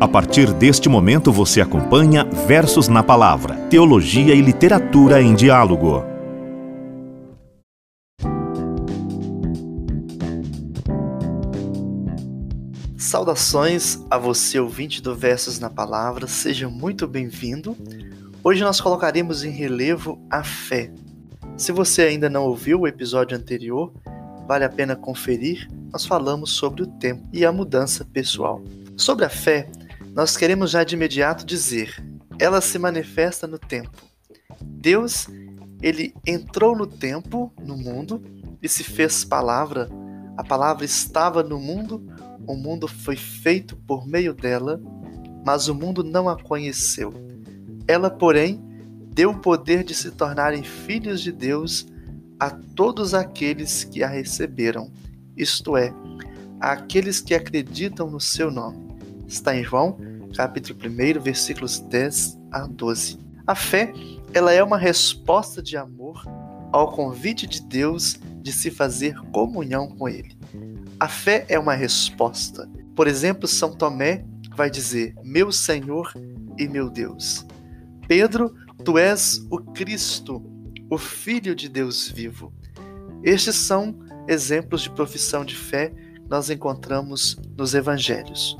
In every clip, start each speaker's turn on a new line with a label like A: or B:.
A: A partir deste momento você acompanha Versos na Palavra, Teologia e Literatura em Diálogo.
B: Saudações a você, ouvinte do Versos na Palavra, seja muito bem-vindo. Hoje nós colocaremos em relevo a fé. Se você ainda não ouviu o episódio anterior, vale a pena conferir. Nós falamos sobre o tempo e a mudança pessoal. Sobre a fé, nós queremos já de imediato dizer: ela se manifesta no tempo. Deus, ele entrou no tempo, no mundo, e se fez palavra. A palavra estava no mundo, o mundo foi feito por meio dela, mas o mundo não a conheceu. Ela, porém, deu o poder de se tornarem filhos de Deus a todos aqueles que a receberam, isto é, àqueles que acreditam no seu nome. Está em João, capítulo 1, versículos 10 a 12. A fé, ela é uma resposta de amor ao convite de Deus de se fazer comunhão com ele. A fé é uma resposta. Por exemplo, São Tomé vai dizer: "Meu Senhor e meu Deus". Pedro, tu és o Cristo, o filho de Deus vivo. Estes são exemplos de profissão de fé que nós encontramos nos evangelhos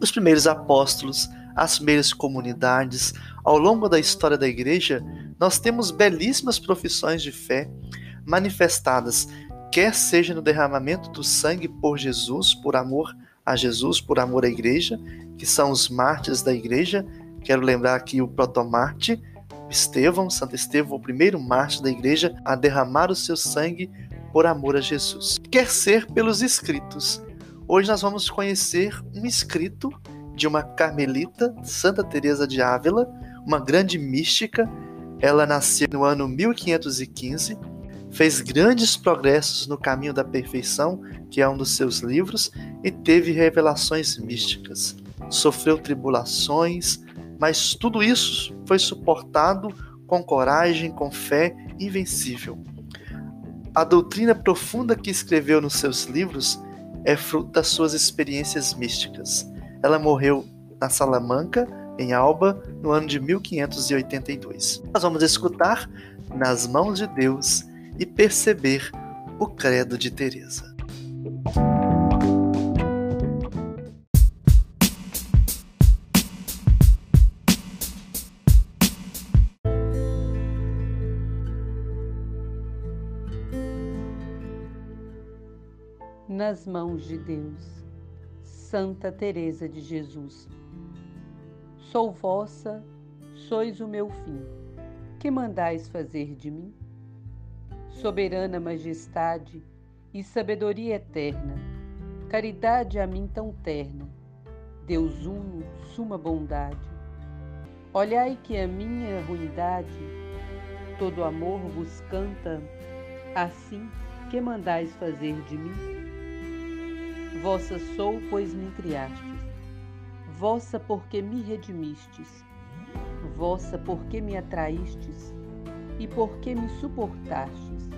B: os primeiros apóstolos, as primeiras comunidades. Ao longo da história da igreja, nós temos belíssimas profissões de fé manifestadas, quer seja no derramamento do sangue por Jesus, por amor a Jesus, por amor à igreja, que são os mártires da igreja. Quero lembrar aqui o protomarte, Estevão, Santo Estevão, o primeiro mártir da igreja a derramar o seu sangue por amor a Jesus. Quer ser pelos escritos, Hoje nós vamos conhecer um escrito de uma carmelita, Santa Teresa de Ávila, uma grande mística. Ela nasceu no ano 1515, fez grandes progressos no caminho da perfeição, que é um dos seus livros, e teve revelações místicas. Sofreu tribulações, mas tudo isso foi suportado com coragem, com fé invencível. A doutrina profunda que escreveu nos seus livros é fruto das suas experiências místicas. Ela morreu na Salamanca, em Alba, no ano de 1582. Nós vamos escutar Nas Mãos de Deus e perceber o credo de Teresa.
C: Nas mãos de Deus. Santa Teresa de Jesus. Sou vossa, sois o meu fim. Que mandais fazer de mim? Soberana majestade e sabedoria eterna, caridade a mim tão terna, Deus uno, suma bondade. Olhai que a minha ruindade, todo amor vos canta, assim que mandais fazer de mim? Vossa sou, pois me criastes. Vossa, porque me redimistes. Vossa, porque me atraístes. E porque me suportastes.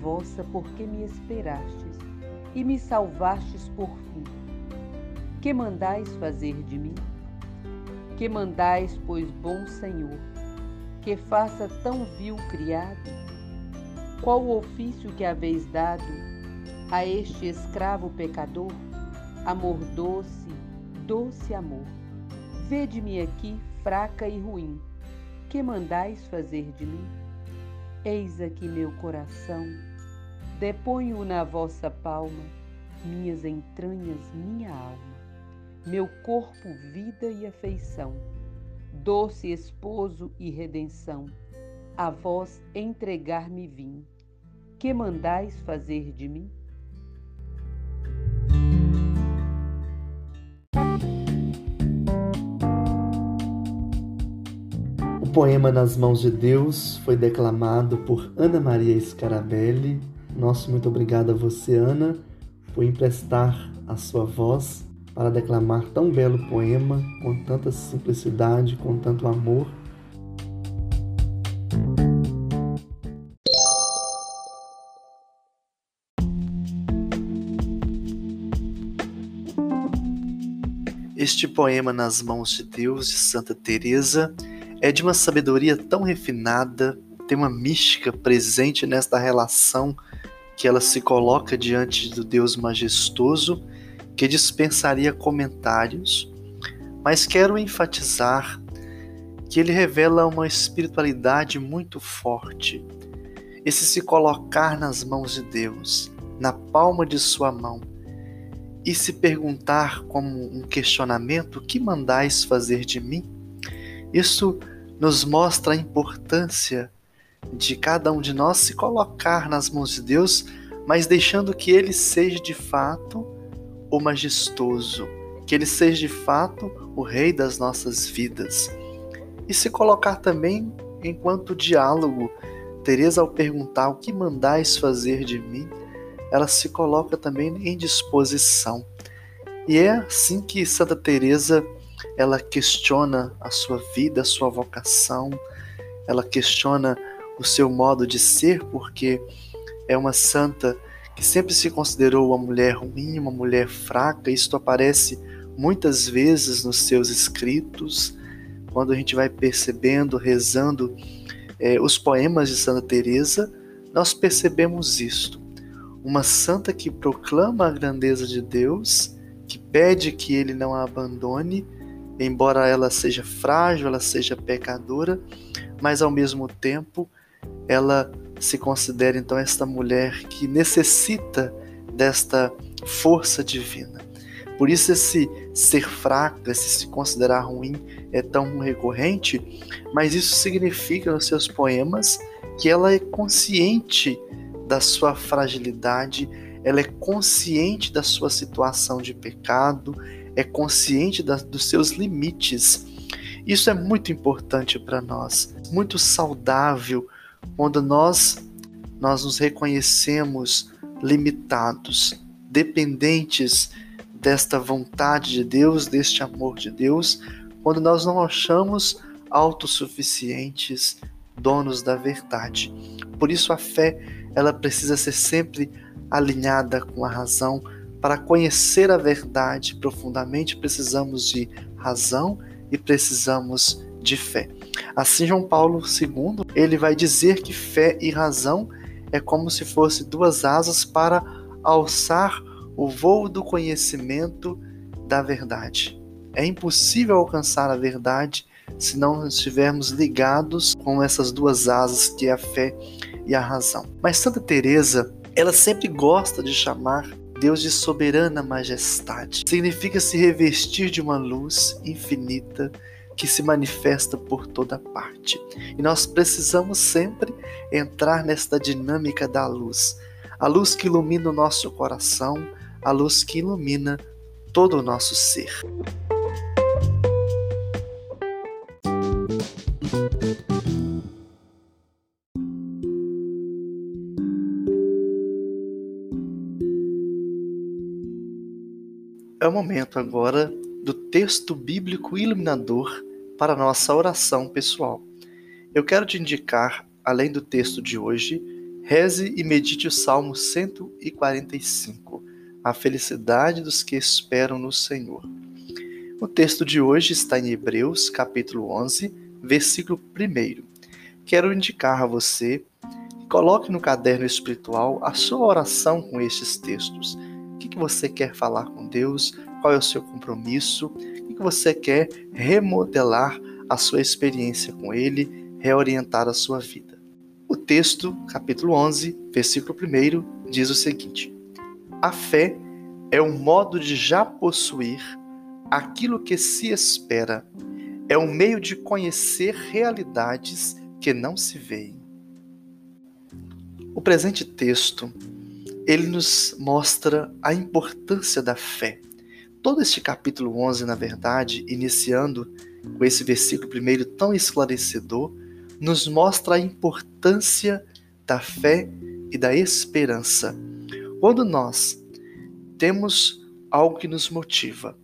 C: Vossa, porque me esperastes. E me salvastes por fim. Que mandais fazer de mim? Que mandais, pois, bom Senhor, que faça tão vil criado? Qual o ofício que haveis dado a este escravo pecador, amor doce, doce amor. Vede-me aqui fraca e ruim, que mandais fazer de mim? Eis aqui meu coração, deponho na vossa palma, minhas entranhas, minha alma, meu corpo, vida e afeição, doce esposo e redenção, a vós entregar-me vim. Que mandais fazer de mim?
B: Poema Nas Mãos de Deus foi declamado por Ana Maria Scarabelli. Nosso muito obrigado a você, Ana, por emprestar a sua voz para declamar tão belo poema com tanta simplicidade, com tanto amor. Este poema nas mãos de Deus de Santa Teresa é de uma sabedoria tão refinada, tem uma mística presente nesta relação que ela se coloca diante do Deus majestoso que dispensaria comentários, mas quero enfatizar que ele revela uma espiritualidade muito forte. Esse se colocar nas mãos de Deus, na palma de sua mão, e se perguntar como um questionamento: que mandais fazer de mim? Isso nos mostra a importância de cada um de nós se colocar nas mãos de Deus, mas deixando que Ele seja de fato o majestoso, que Ele seja de fato o Rei das nossas vidas. E se colocar também enquanto diálogo. Teresa, ao perguntar o que mandais fazer de mim, ela se coloca também em disposição. E é assim que Santa Teresa ela questiona a sua vida, a sua vocação, ela questiona o seu modo de ser, porque é uma santa que sempre se considerou uma mulher ruim, uma mulher fraca. Isto aparece muitas vezes nos seus escritos, quando a gente vai percebendo, rezando é, os poemas de Santa Teresa, nós percebemos isto. Uma santa que proclama a grandeza de Deus, que pede que ele não a abandone, embora ela seja frágil, ela seja pecadora, mas ao mesmo tempo ela se considera então esta mulher que necessita desta força divina. Por isso esse ser fraca, esse se considerar ruim é tão recorrente, mas isso significa nos seus poemas que ela é consciente da sua fragilidade, ela é consciente da sua situação de pecado, é consciente da, dos seus limites. Isso é muito importante para nós, muito saudável quando nós nós nos reconhecemos limitados, dependentes desta vontade de Deus, deste amor de Deus, quando nós não achamos autossuficientes, donos da verdade. Por isso a fé ela precisa ser sempre alinhada com a razão. Para conhecer a verdade profundamente, precisamos de razão e precisamos de fé. Assim, João Paulo II, ele vai dizer que fé e razão é como se fosse duas asas para alçar o voo do conhecimento da verdade. É impossível alcançar a verdade se não estivermos ligados com essas duas asas que é a fé e a razão. Mas Santa Teresa, ela sempre gosta de chamar Deus de soberana majestade. Significa se revestir de uma luz infinita que se manifesta por toda parte. E nós precisamos sempre entrar nesta dinâmica da luz. A luz que ilumina o nosso coração, a luz que ilumina todo o nosso ser. É o momento agora do texto bíblico iluminador para nossa oração pessoal. Eu quero te indicar, além do texto de hoje, reze e medite o Salmo 145, a felicidade dos que esperam no Senhor. O texto de hoje está em Hebreus, capítulo 11, versículo 1. Quero indicar a você que coloque no caderno espiritual a sua oração com estes textos que, que você quer falar com Deus, qual é o seu compromisso, o que, que você quer remodelar a sua experiência com Ele, reorientar a sua vida. O texto, capítulo 11, versículo 1, diz o seguinte: A fé é um modo de já possuir aquilo que se espera, é um meio de conhecer realidades que não se veem. O presente texto ele nos mostra a importância da fé. Todo este capítulo 11, na verdade, iniciando com esse versículo primeiro tão esclarecedor, nos mostra a importância da fé e da esperança. Quando nós temos algo que nos motiva,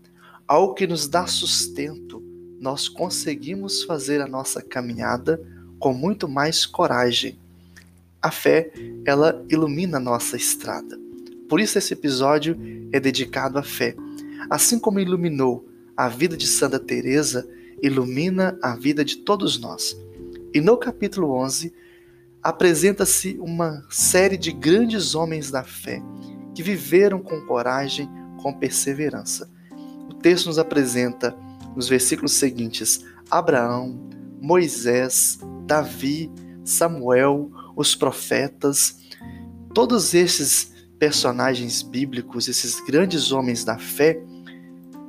B: algo que nos dá sustento, nós conseguimos fazer a nossa caminhada com muito mais coragem a fé, ela ilumina a nossa estrada. Por isso esse episódio é dedicado à fé. Assim como iluminou a vida de Santa Teresa ilumina a vida de todos nós. E no capítulo 11 apresenta-se uma série de grandes homens da fé que viveram com coragem, com perseverança. O texto nos apresenta nos versículos seguintes Abraão, Moisés, Davi, Samuel, os profetas, todos esses personagens bíblicos, esses grandes homens da fé,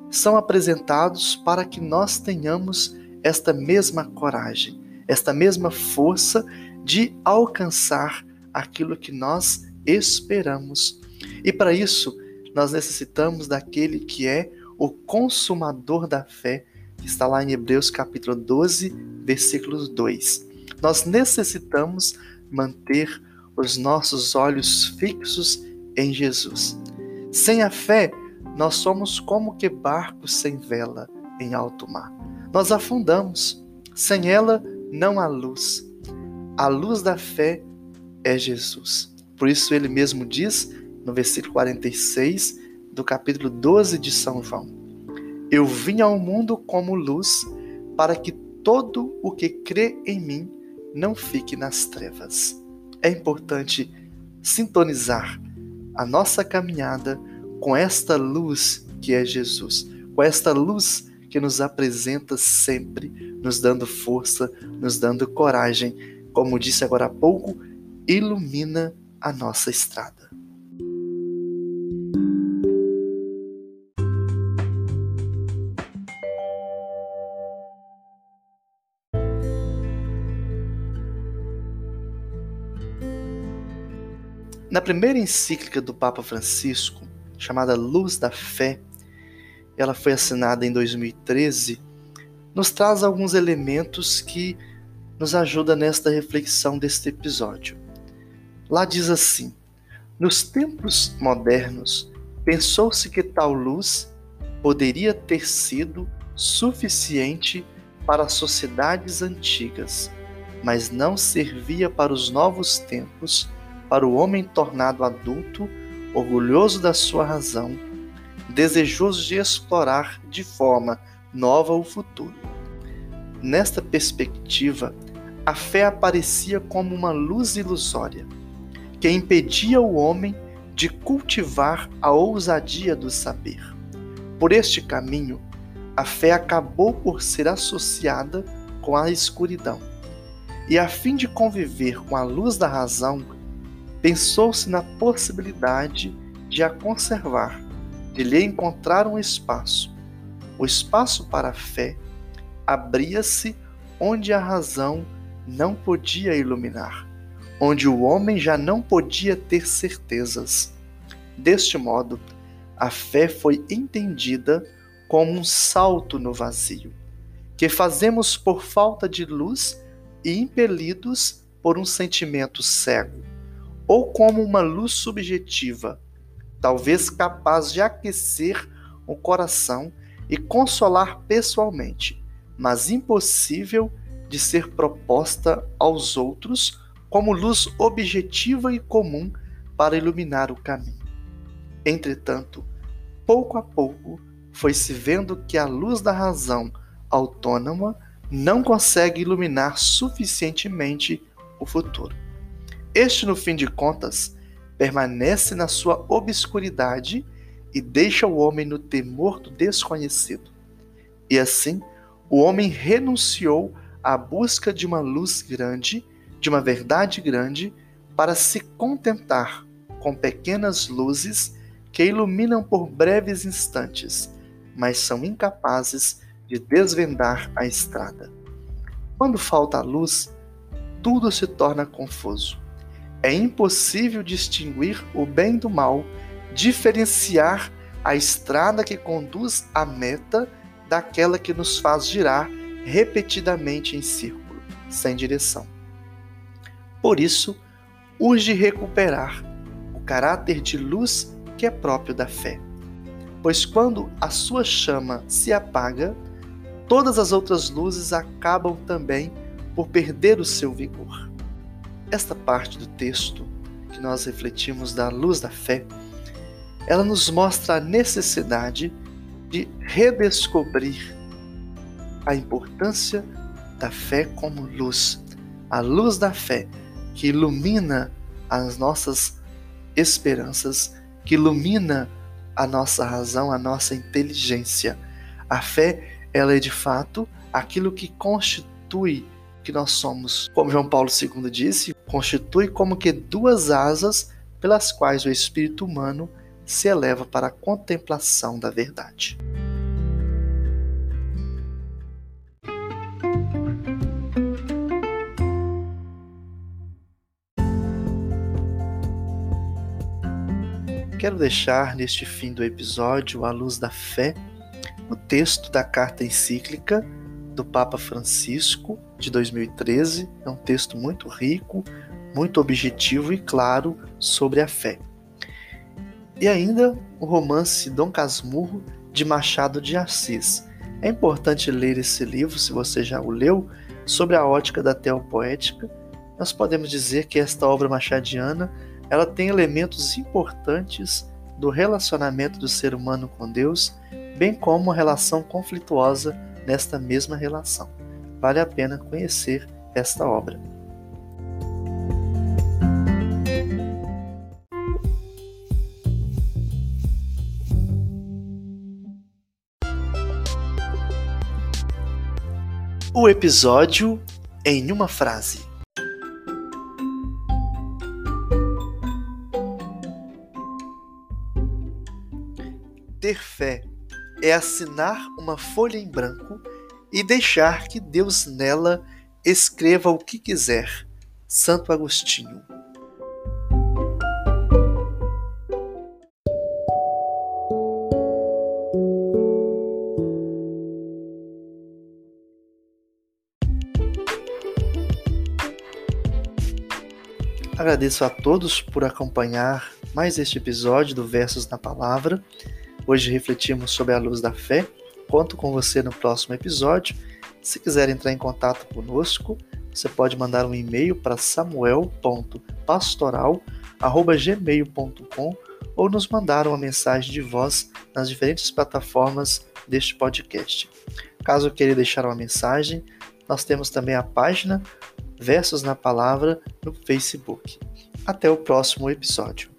B: são apresentados para que nós tenhamos esta mesma coragem, esta mesma força de alcançar aquilo que nós esperamos. E para isso, nós necessitamos daquele que é o consumador da fé, que está lá em Hebreus capítulo 12, versículo 2. Nós necessitamos manter os nossos olhos fixos em Jesus. Sem a fé, nós somos como que barcos sem vela em alto mar. Nós afundamos. Sem ela, não há luz. A luz da fé é Jesus. Por isso ele mesmo diz no versículo 46 do capítulo 12 de São João: Eu vim ao mundo como luz para que todo o que crê em mim não fique nas trevas. É importante sintonizar a nossa caminhada com esta luz que é Jesus, com esta luz que nos apresenta sempre, nos dando força, nos dando coragem, como disse agora há pouco, ilumina a nossa estrada. Na primeira encíclica do Papa Francisco, chamada Luz da Fé, ela foi assinada em 2013, nos traz alguns elementos que nos ajudam nesta reflexão deste episódio. Lá diz assim: Nos tempos modernos, pensou-se que tal luz poderia ter sido suficiente para as sociedades antigas, mas não servia para os novos tempos para o homem tornado adulto, orgulhoso da sua razão, desejoso de explorar de forma nova o futuro. Nesta perspectiva, a fé aparecia como uma luz ilusória, que impedia o homem de cultivar a ousadia do saber. Por este caminho, a fé acabou por ser associada com a escuridão. E a fim de conviver com a luz da razão, pensou-se na possibilidade de a conservar, de lhe encontrar um espaço. O espaço para a fé abria-se onde a razão não podia iluminar, onde o homem já não podia ter certezas. Deste modo, a fé foi entendida como um salto no vazio, que fazemos por falta de luz e impelidos por um sentimento cego ou como uma luz subjetiva, talvez capaz de aquecer o coração e consolar pessoalmente, mas impossível de ser proposta aos outros como luz objetiva e comum para iluminar o caminho. Entretanto, pouco a pouco foi-se vendo que a luz da razão autônoma não consegue iluminar suficientemente o futuro. Este, no fim de contas, permanece na sua obscuridade e deixa o homem no temor do desconhecido. E assim, o homem renunciou à busca de uma luz grande, de uma verdade grande, para se contentar com pequenas luzes que iluminam por breves instantes, mas são incapazes de desvendar a estrada. Quando falta a luz, tudo se torna confuso. É impossível distinguir o bem do mal, diferenciar a estrada que conduz à meta daquela que nos faz girar repetidamente em círculo, sem direção. Por isso, urge recuperar o caráter de luz que é próprio da fé. Pois quando a sua chama se apaga, todas as outras luzes acabam também por perder o seu vigor. Esta parte do texto que nós refletimos da luz da fé, ela nos mostra a necessidade de redescobrir a importância da fé como luz, a luz da fé que ilumina as nossas esperanças, que ilumina a nossa razão, a nossa inteligência. A fé, ela é de fato aquilo que constitui que nós somos. Como João Paulo II disse, constitui como que duas asas pelas quais o espírito humano se eleva para a contemplação da verdade. Quero deixar neste fim do episódio, à luz da fé, o texto da carta encíclica do Papa Francisco de 2013. É um texto muito rico, muito objetivo e claro sobre a fé. E ainda o romance Dom Casmurro de Machado de Assis. É importante ler esse livro, se você já o leu, sobre a ótica da teopoética. Nós podemos dizer que esta obra machadiana ela tem elementos importantes do relacionamento do ser humano com Deus, bem como a relação conflituosa nesta mesma relação. Vale a pena conhecer esta obra. O episódio em uma frase. Ter fé é assinar uma folha em branco e deixar que Deus nela escreva o que quiser. Santo Agostinho. Agradeço a todos por acompanhar mais este episódio do Versos na Palavra. Hoje refletimos sobre a luz da fé. Conto com você no próximo episódio. Se quiser entrar em contato conosco, você pode mandar um e-mail para samuel.pastoral@gmail.com ou nos mandar uma mensagem de voz nas diferentes plataformas deste podcast. Caso queira deixar uma mensagem, nós temos também a página Versos na Palavra no Facebook. Até o próximo episódio.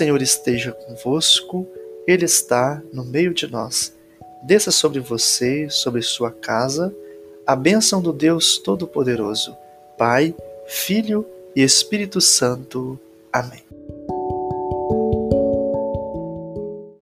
B: Senhor esteja convosco, Ele está no meio de nós. Desça sobre você, sobre sua casa, a bênção do Deus Todo-Poderoso, Pai, Filho e Espírito Santo. Amém.